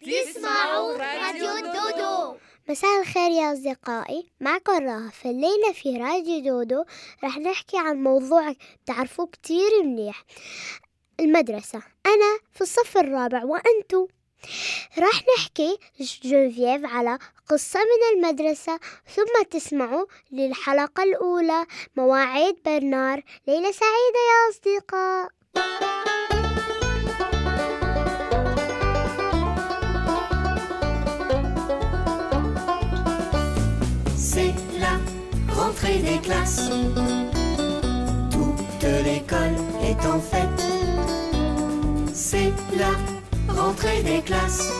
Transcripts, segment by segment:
تسمعوا راديو دودو. مساء الخير يا أصدقائي. معكم راهف الليلة في راديو دودو. رح نحكي عن موضوع تعرفوه كتير منيح. المدرسة. أنا في الصف الرابع وأنتو. راح نحكي جنفيف على قصة من المدرسة ثم تسمعوا للحلقة الأولى. مواعيد برنار. ليلة سعيدة يا أصدقاء. Toute l'école est en fête. C'est la rentrée des classes.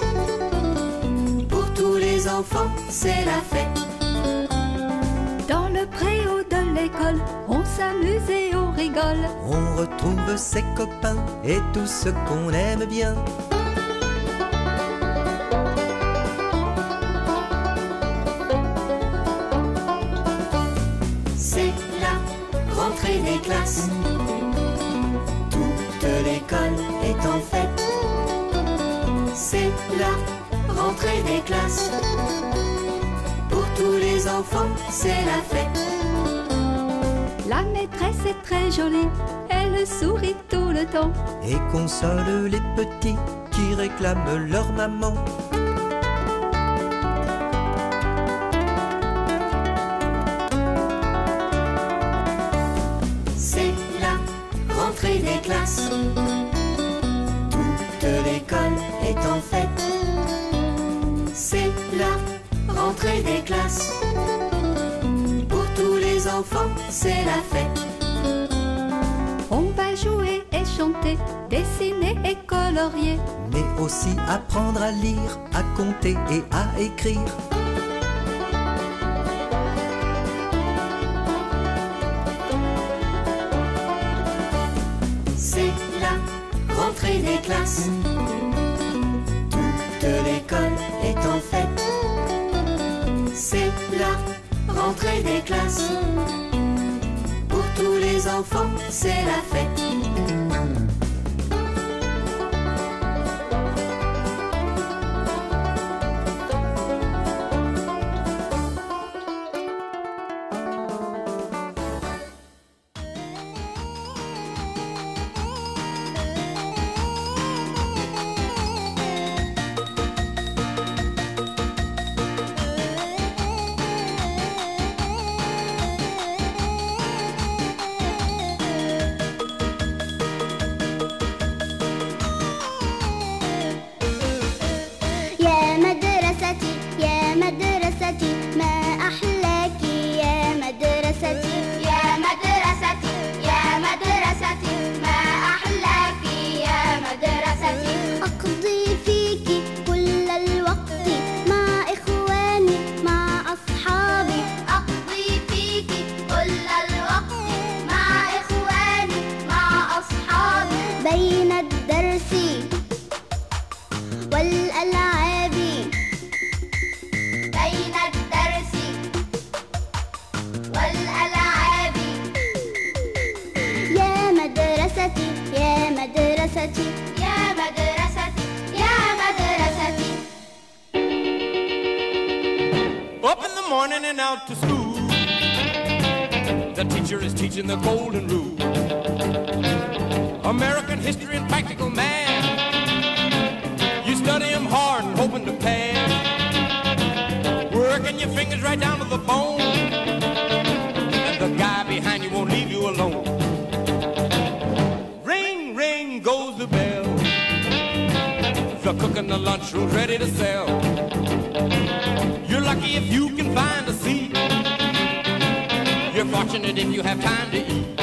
Pour tous les enfants, c'est la fête. Dans le préau de l'école, on s'amuse et on rigole. On retrouve ses copains et tout ce qu'on aime bien. C'est la fête. La maîtresse est très jolie, elle sourit tout le temps. Et console les petits qui réclament leur maman. Aussi apprendre à lire, à compter et à écrire. C'est la rentrée des classes. Toute l'école est en fête. C'est la rentrée des classes. Pour tous les enfants, c'est la fête. Out to school. The teacher is teaching the golden rule. American history and practical math. You study 'em hard and hoping to pass. Working your fingers right down to the bone. And the guy behind you won't leave you alone. Ring, ring goes the bell. The cook in the lunchroom's ready to sell. You're lucky if you can find if you have time to eat.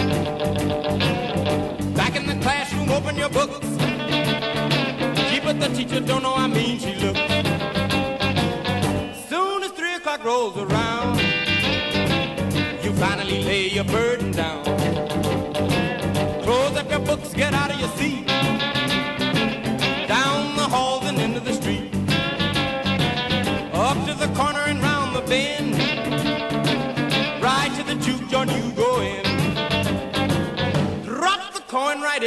Back in the classroom, open your books. Gee, but the teacher don't know how mean she looks. Soon as three o'clock rolls around, you finally lay your burden down. Close up your books, get out of your seat.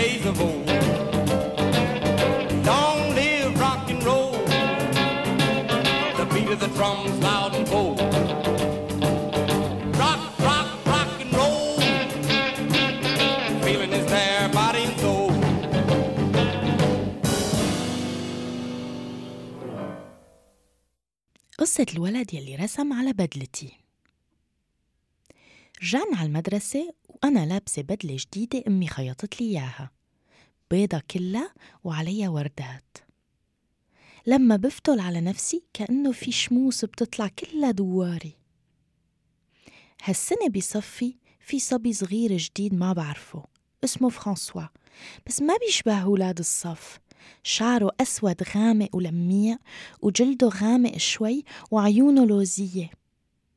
days of old. Long live rock and roll. The beat of the drums loud and bold. Rock, rock, rock and roll. Feeling is there, body and soul. قصة الولد يلي رسم على بدلتي رجعنا على المدرسة وأنا لابسة بدلة جديدة أمي خيطت لي إياها. بيضة كلها وعليها وردات. لما بفتل على نفسي كأنه في شموس بتطلع كلها دواري. هالسنة بصفي في صبي صغير جديد ما بعرفه اسمه فرانسوا. بس ما بيشبه أولاد الصف. شعره أسود غامق ولميع وجلده غامق شوي وعيونه لوزية.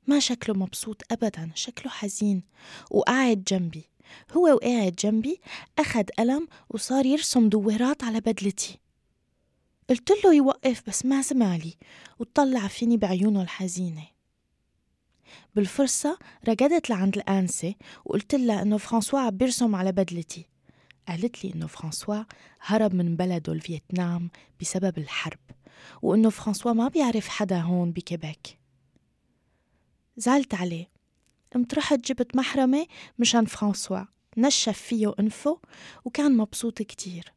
ما شكله مبسوط أبدا شكله حزين. وقاعد جنبي. هو وقاعد جنبي أخد قلم وصار يرسم دويرات على بدلتي. قلت له يوقف بس ما سمعلي وطلع فيني بعيونه الحزينة. بالفرصة ركضت لعند الآنسة وقلت لها إنه فرانسوا عم بيرسم على بدلتي. قالت لي إنه فرانسوا هرب من بلده الفيتنام بسبب الحرب وإنه فرانسوا ما بيعرف حدا هون بكيبيك زعلت عليه. قمت رحت جبت محرمة مشان فرانسوا. نشف فيه أنفه وكان مبسوط كتير.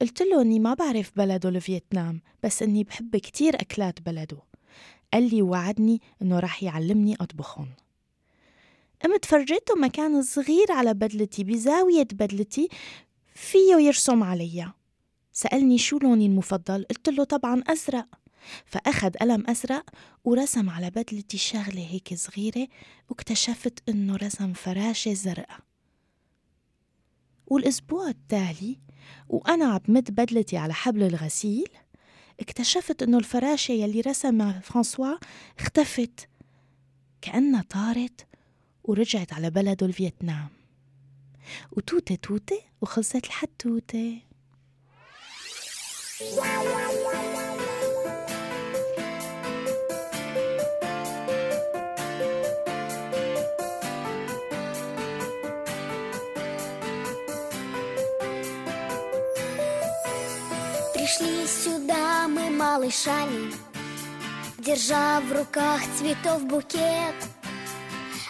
قلت له إني ما بعرف بلده الفيتنام بس إني بحب كتير أكلات بلده. قال لي وعدني إنه رح يعلمني أطبخهم. قمت فرجيته مكان صغير على بدلتي بزاوية بدلتي فيه يرسم عليها. سألني شو لوني المفضل؟ قلت له طبعا أزرق. فأخد قلم أزرق ورسم على بدلتي شغلة هيك صغيرة واكتشفت إنه رسم فراشة زرقاء. والأسبوع التالي وأنا عم مد بدلتي على حبل الغسيل اكتشفت إنه الفراشة يلي رسمها فرانسوا اختفت كأنها طارت ورجعت على بلده الفيتنام. وتوتة توتة وخلصت الحتوتة. Мы малышами, Держа в руках цветов букет.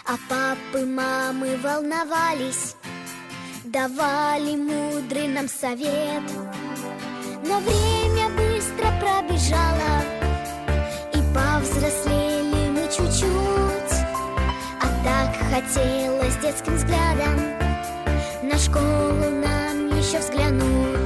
А папы, мамы волновались Давали мудрый нам совет. Но время быстро пробежало И повзрослели мы чуть-чуть. А так хотелось детским взглядом Наш школу нам еще взглянуть.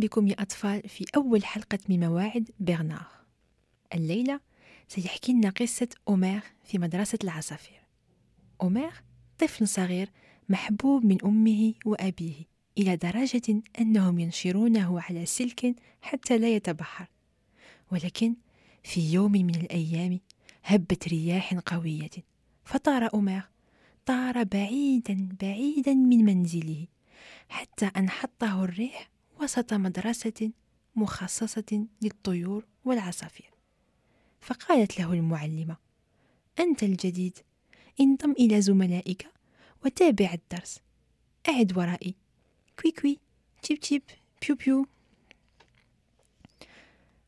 بكم يا أطفال في أول حلقة من مواعيد برنار الليلة سيحكي لنا قصة أومير في مدرسة العصافير. أومير طفل صغير محبوب من أمه وأبيه إلى درجة أنهم ينشرونه على سلك حتى لا يتبحر ولكن في يوم من الأيام هبت رياح قوية فطار أومير طار بعيدا بعيدا من منزله حتى أن حطه الريح وسط مدرسة مخصصة للطيور والعصافير. فقالت له المعلمة أنت الجديد انضم إلى زملائك وتابع الدرس. أعد ورائي. كوي كوي تشيب تشيب بيو بيو.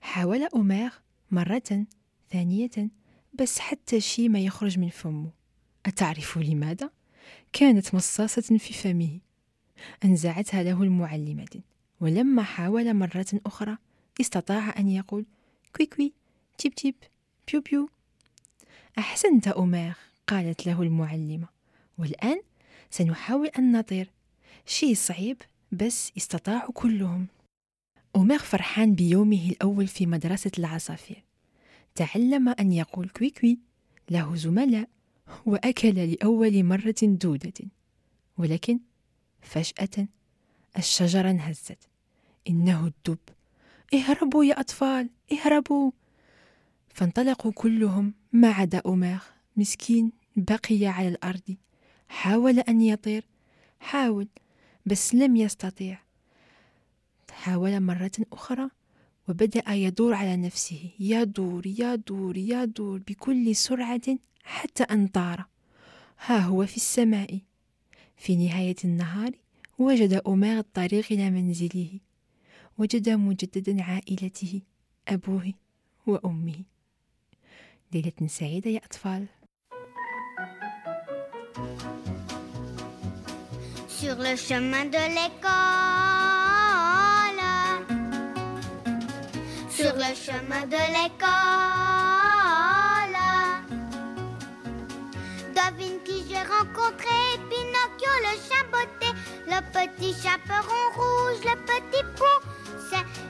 حاول أومير مرة ثانية بس حتى شي ما يخرج من فمه. أتعرف لماذا؟ كانت مصاصة في فمه. أنزعتها له المعلمة. ولما حاول مرة أخرى استطاع أن يقول كوي كوي تيب تيب بيو بيو. أحسنت أومير قالت له المعلمة. والآن سنحاول أن نطير. شيء صعيب بس استطاعوا كلهم. أومير فرحان بيومه الأول في مدرسة العصافير. تعلم أن يقول كوي كوي له زملاء وأكل لأول مرة دودة. ولكن فجأة الشجرة انهزت. إنه الدب. اهربوا يا أطفال اهربوا. فانطلقوا كلهم ما عدا أومير مسكين بقي على الأرض. حاول أن يطير. حاول بس لم يستطيع. حاول مرة أخرى وبدأ يدور على نفسه. يدور يدور يدور بكل سرعة حتى أن طار. ها هو في السماء. في نهاية النهار وجد أومير الطريق إلى منزله. وجد مجددا عائلته أبوه وأمه ليلة سعيدة يا أطفال Sur le chemin de l'école, sur le chemin de l'école, devine qui j'ai rencontré, Pinocchio le chaboté, le petit chaperon rouge, le petit pousset.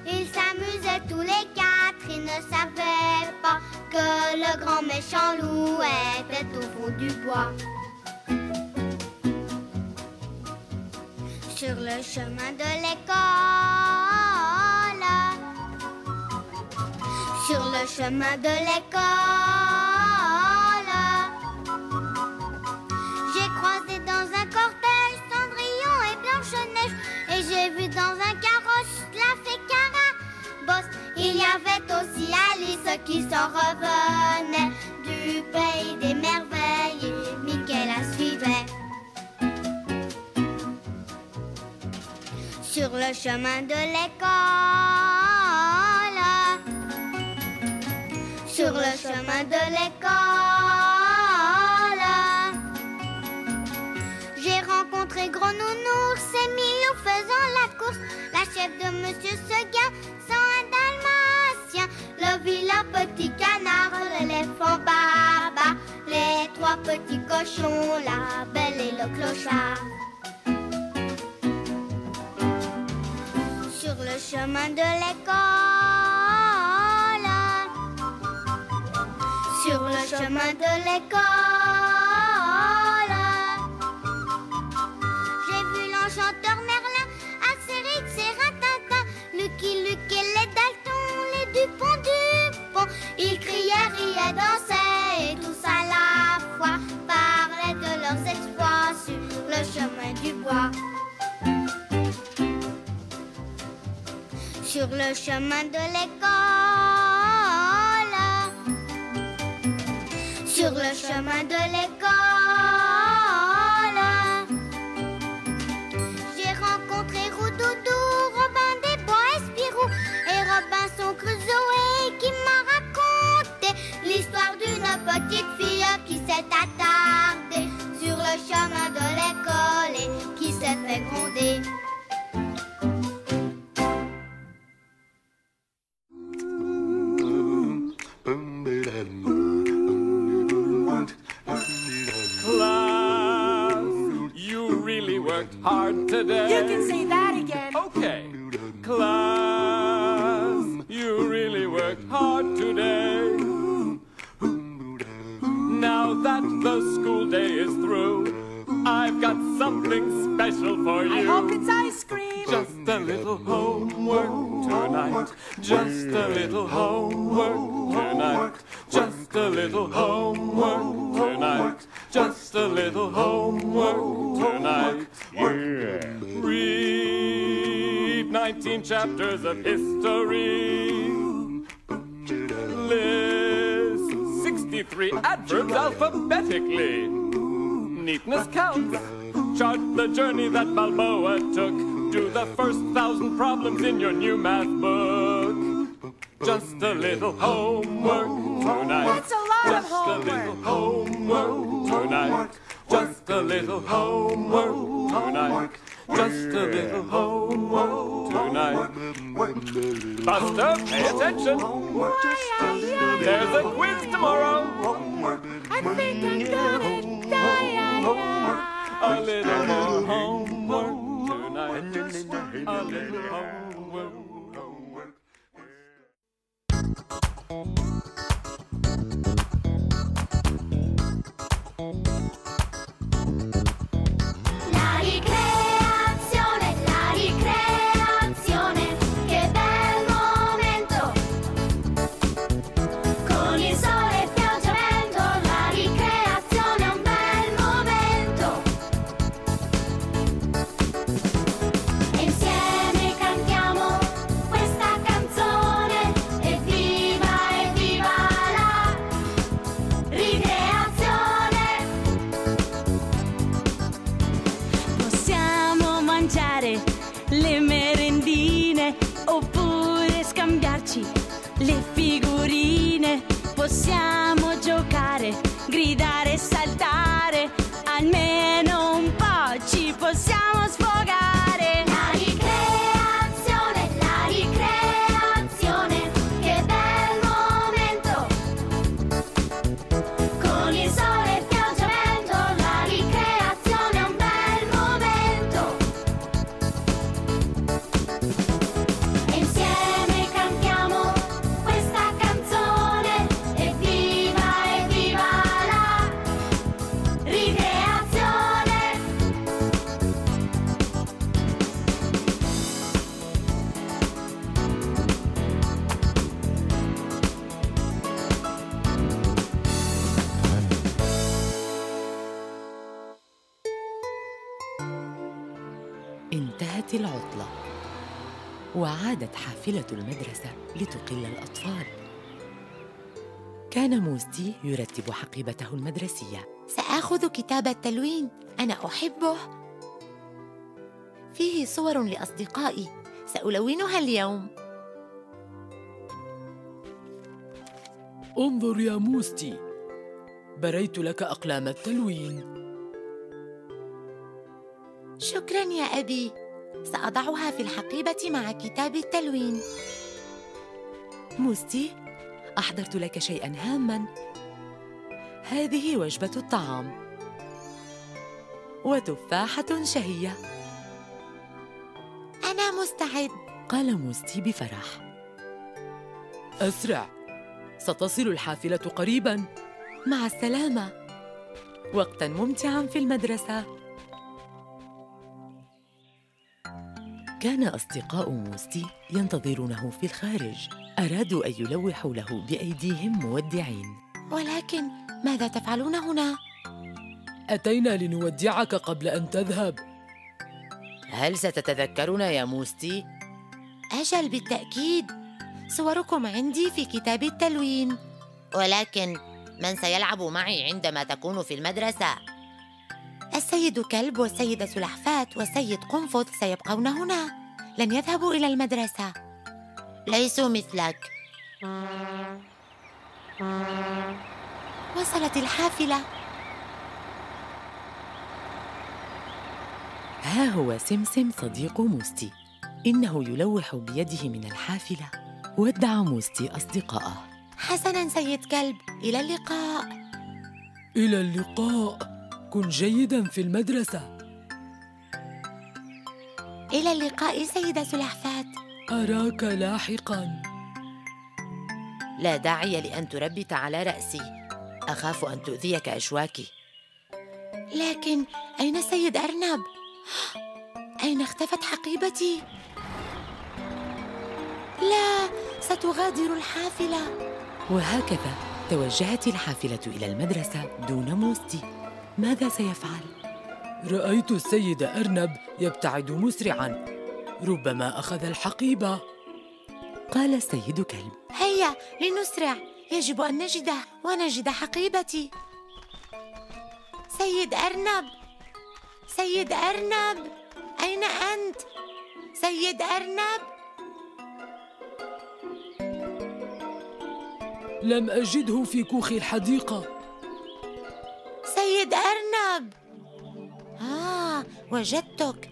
ils s'amusaient tous les quatre, ils ne savaient pas que le grand méchant loup était au fond du bois. Sur le chemin de l'école, sur le chemin de l'école, avait aussi Alice qui s'en revenait du pays des merveilles, Mickey la suivait. sur le chemin de l'école. Sur le chemin de l'école, j'ai rencontré Gros Nounours et Milou faisant la course. La chef de Monsieur Seguin sans vilain petit canard, l'éléphant baba, les trois petits cochons, la belle et le clochard. sur le chemin de l'école. Sur le chemin de l'école. Sur le chemin de l'école. Sur le chemin de l'école. J'ai rencontré Roudoudou, Robin des Bois et Spirou et Robinson Crusoe qui m'a raconté l'histoire d'une petite fille qui s'est attardée sur le chemin de l'école et qui s'est fait gronder. The school day is through, I've got something special for you. I hope it's ice cream. Just a little homework tonight. Just a little homework tonight. Just a little homework tonight. Just a little homework tonight. Read 19 chapters of history. List 63 adverbs alphabetically. Neatness counts. Chart the journey that Balboa took. Do the first thousand problems in your new math book. Just a little homework tonight. That's a lot of Just a little homework tonight. Just a little homework tonight. Just a little homework Buster, pay attention. There's a quiz tomorrow. I think I'm gonna die. A little more homework tonight. A little homework. حافلة المدرسة لتقل الأطفال. كان موستي يرتب حقيبته المدرسية. سآخذ كتاب التلوين. أنا أحبه. فيه صور لأصدقائي. سألونها اليوم. انظر يا موستي. بريت لك أقلام التلوين. شكرا يا أبي. سأضعها في الحقيبة مع كتاب التلوين. موستي أحضرت لك شيئا هاما. هذه وجبة الطعام. وتفاحة شهية. أنا مستعد. قال موستي بفرح. أسرع. ستصل الحافلة قريبا. مع السلامة. وقتا ممتعا في المدرسة. كان أصدقاء موستي ينتظرونه في الخارج أرادوا أن يلوحوا له بأيديهم مودعين ولكن ماذا تفعلون هنا؟ أتينا لنودعك قبل أن تذهب هل ستتذكرنا يا موستي؟ أجل بالتأكيد صوركم عندي في كتاب التلوين ولكن من سيلعب معي عندما تكون في المدرسة؟ السيد كلب والسيدة سلحفاة والسيد قنفذ سيبقون هنا. لن يذهبوا إلى المدرسة. ليسوا مثلك. وصلت الحافلة. ها هو سمسم صديق موستي. إنه يلوح بيده من الحافلة. ودع موستي أصدقائه حسنا سيد كلب. إلى اللقاء. إلى اللقاء. كن جيدا في المدرسة. إلى اللقاء سيدة سلحفاة. أراك لاحقا. لا داعي لأن تربت على رأسي. أخاف أن تؤذيك أشواكي لكن أين السيد أرنب؟ أين اختفت حقيبتي؟ لا ستغادر الحافلة. وهكذا توجهت الحافلة إلى المدرسة دون موستي. ماذا سيفعل؟ رأيت السيد أرنب يبتعد مسرعا. ربما أخذ الحقيبة. قال السيد كلب. هيا لنسرع. يجب أن نجده ونجد حقيبتي. سيد أرنب سيد أرنب أين أنت؟ سيد أرنب. لم أجده في كوخ الحديقة. سيد أرنب. آه وجدتك.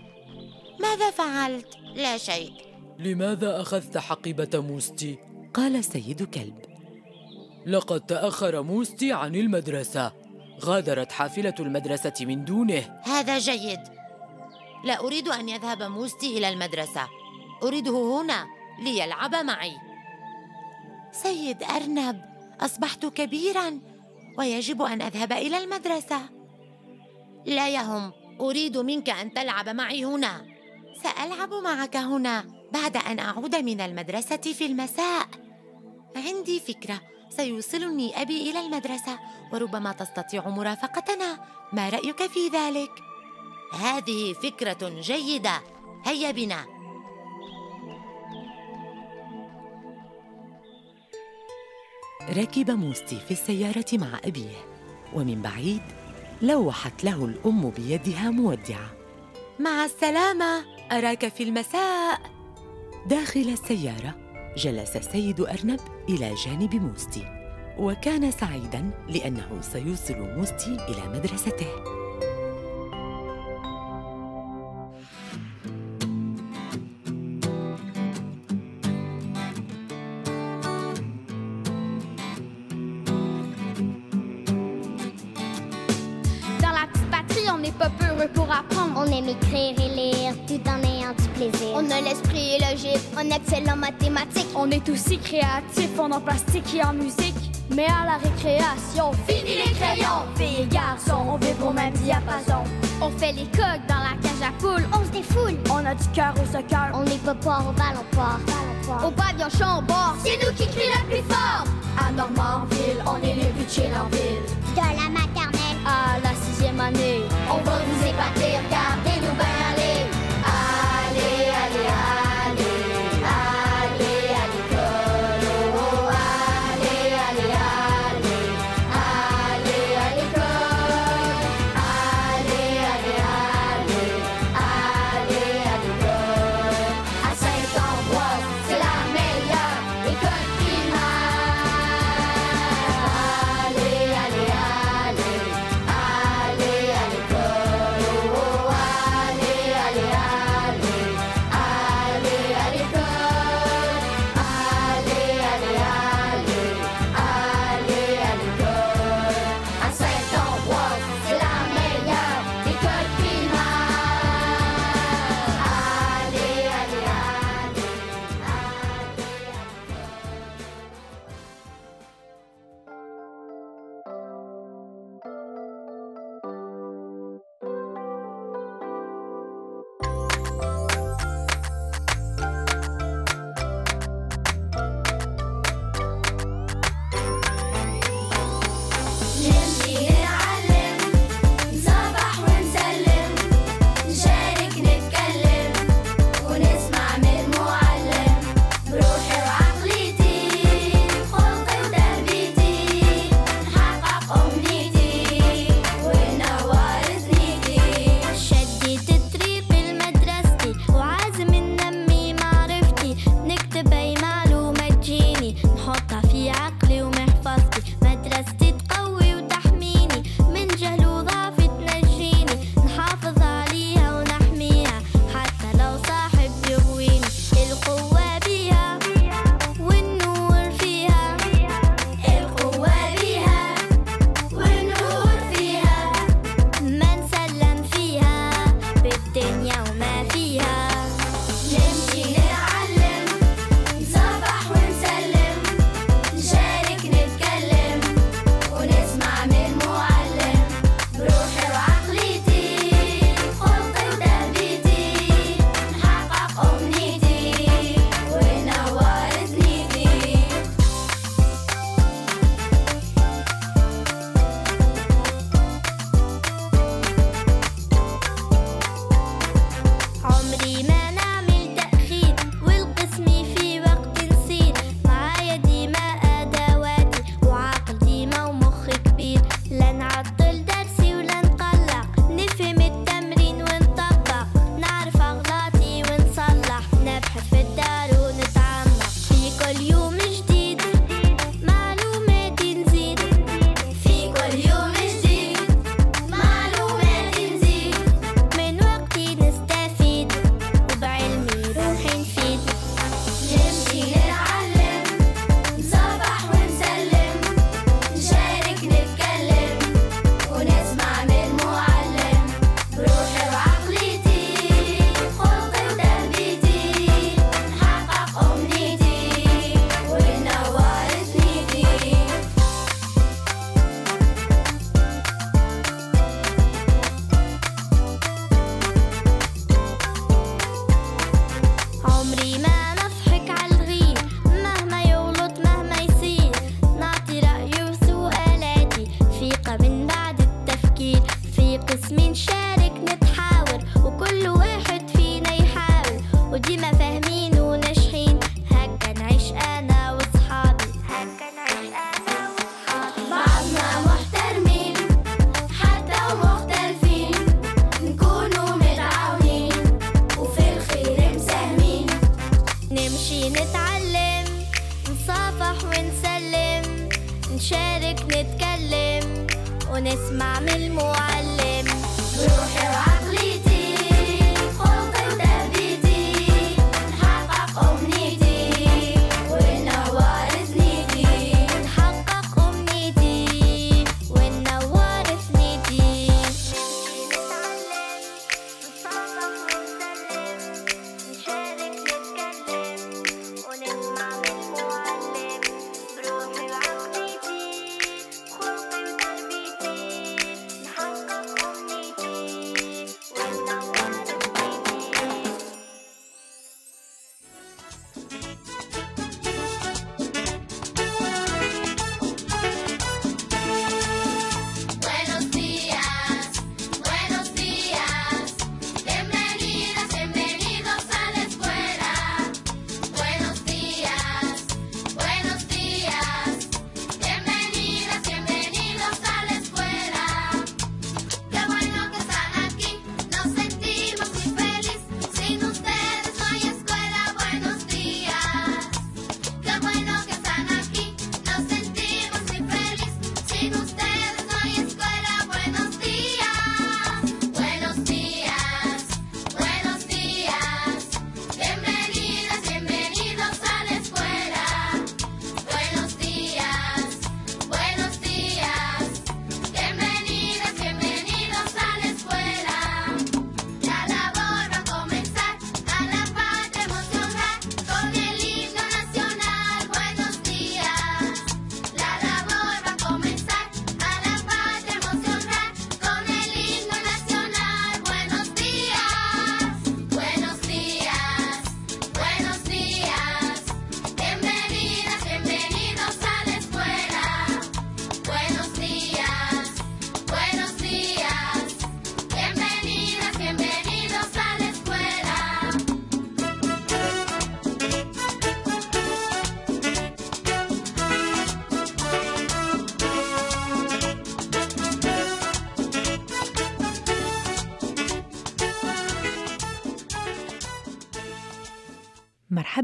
ماذا فعلت؟ لا شيء. لماذا أخذت حقيبة موستي؟ قال السيد كلب. لقد تأخر موستي عن المدرسة. غادرت حافلة المدرسة من دونه. هذا جيد. لا أريد أن يذهب موستي إلى المدرسة. أريده هنا ليلعب معي. سيد أرنب أصبحت كبيراً. ويجب أن أذهب إلى المدرسة. لا يهم أريد منك أن تلعب معي هنا. سألعب معك هنا بعد أن أعود من المدرسة في المساء. عندي فكرة سيوصلني أبي إلى المدرسة وربما تستطيع مرافقتنا. ما رأيك في ذلك؟ هذه فكرة جيدة. هيا بنا. ركب موستي في السيارة مع أبيه ومن بعيد لوحت له الأم بيدها مودعة. مع السلامة أراك في المساء. داخل السيارة جلس السيد أرنب إلى جانب موستي وكان سعيداً لأنه سيوصل موستي إلى مدرسته. Écrire et lire tout en ayant du plaisir. On a l'esprit logique, on excelle en mathématiques. On est aussi créatifs, on en plastique et en musique. Mais à la récréation, fini les crayons. Filles et garçons, on vibre au même diapason. On fait les coques dans la cage à poules, on se défoule. On a du cœur au soccer. On n'est pas port au ballon port. Au pavillon chambord, c'est nous qui crient le plus fort. À Normandville, on est les plus chill en ville. De la maternelle À la sixième année, on va vous épater, regardez-nous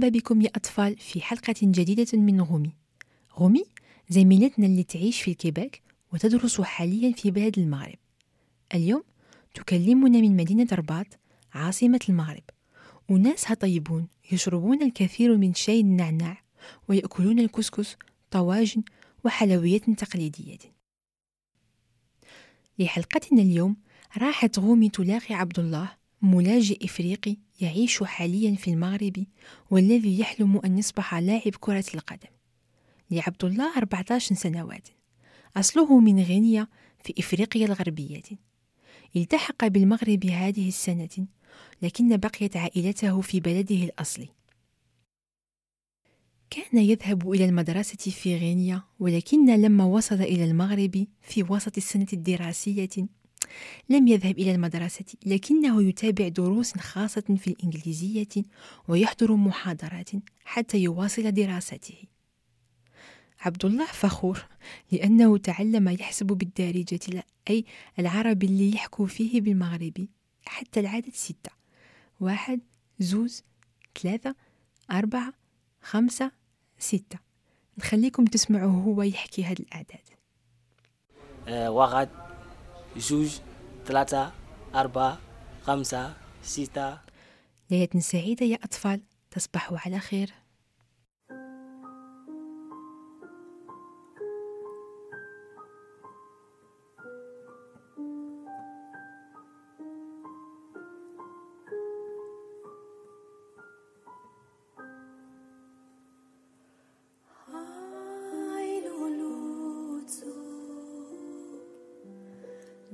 مرحبا بكم يا أطفال في حلقة جديدة من غومي. غومي زميلتنا اللي تعيش في الكيباك وتدرس حاليا في بلاد المغرب. اليوم تكلمنا من مدينة رباط عاصمة المغرب. وناسها طيبون يشربون الكثير من شاي النعناع ويأكلون الكسكس طواجن وحلويات تقليدية. لحلقتنا اليوم راحت غومي تلاقي عبد الله ملاجئ إفريقي يعيش حاليا في المغرب والذي يحلم أن يصبح لاعب كرة القدم. لعبد الله 14 سنوات. أصله من غينيا في إفريقيا الغربية. التحق بالمغرب هذه السنة لكن بقيت عائلته في بلده الأصلي. كان يذهب إلى المدرسة في غينيا ولكن لما وصل إلى المغرب في وسط السنة الدراسية لم يذهب إلى المدرسة لكنه يتابع دروس خاصة في الإنجليزية ويحضر محاضرات حتى يواصل دراسته. عبد الله فخور لأنه تعلم يحسب بالدارجة أي العربي اللي يحكوا فيه بالمغربي حتى العدد ستة. واحد زوز ثلاثة أربعة خمسة ستة. نخليكم تسمعوا هو يحكي هاد الأعداد. آه، جوج ثلاثة أربعة خمسة ستة. ليلة سعيدة يا أطفال تصبحوا على خير.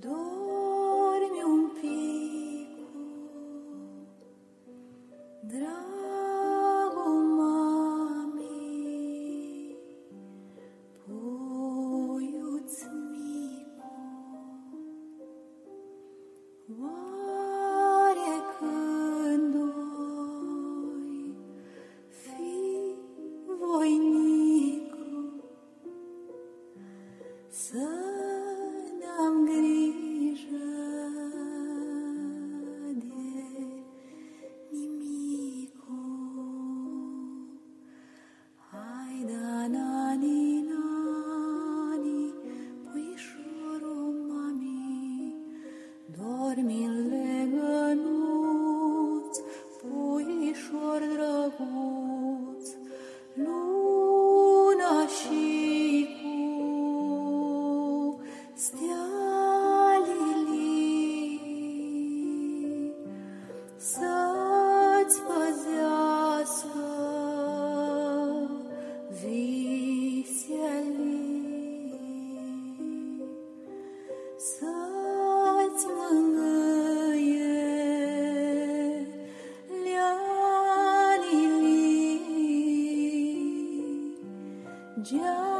Do. just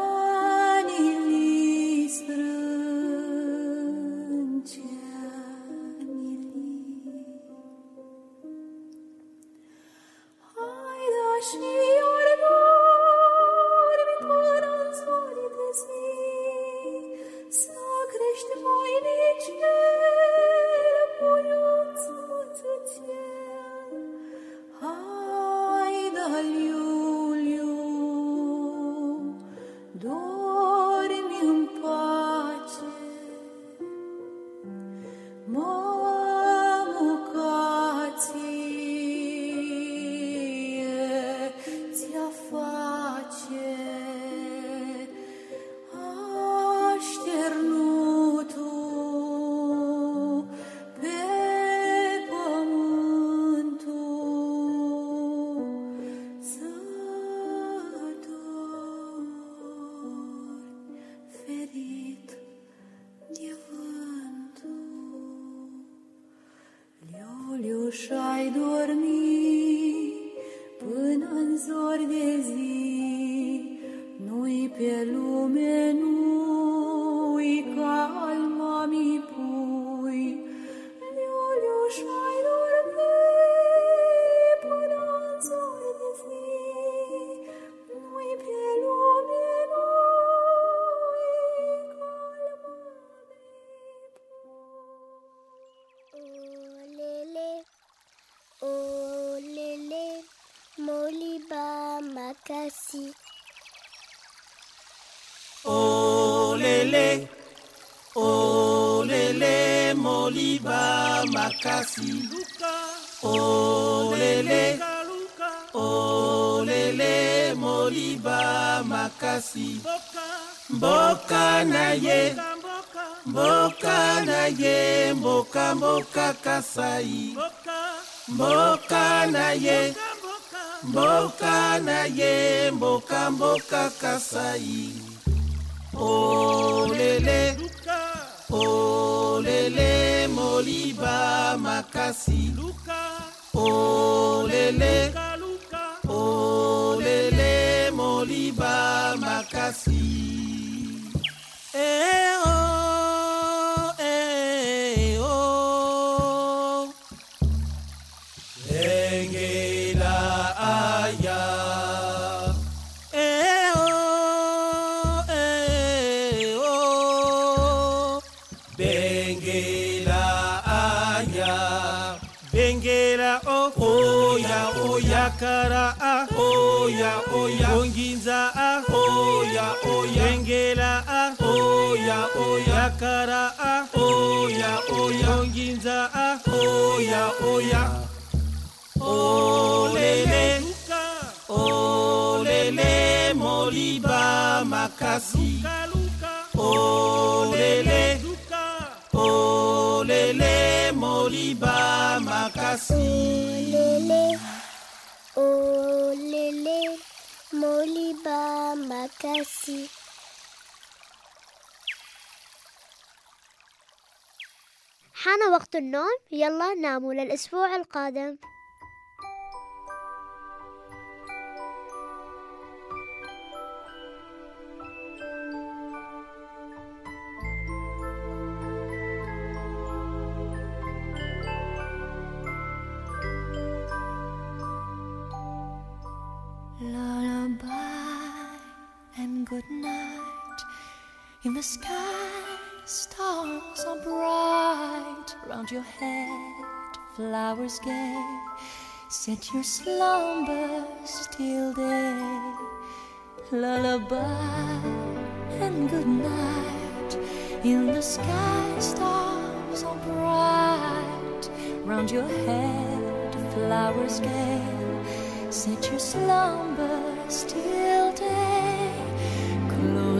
olele. Olele moliba makasi. Mboka na ye. Mboka na ye. Mboka mboka kasai. Mboka na ye. Mboka na ye. Mboka mboka kasai. Olele olele moliba makasi. Olele. Olele moliba makasi ah, oya, oya. Onginza ah, oya, oya. Bengela ah, oya, oya kara ah, oya, oya. Onginza ah, oya, oya. Olele, olele, moliba makasi. Olele, olele, moliba makasi. Makasi. حان وقت النوم. يلا ناموا للأسبوع القادم. Lullaby and good night. In the sky, stars are bright. Round your head, flowers gay. Set your slumbers till day. Lullaby and good night. In the sky, stars are bright. Round your head, flowers gay. Set your slumbers till day.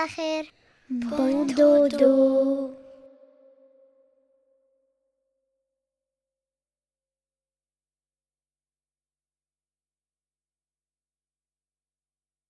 على خير. Bon dodo.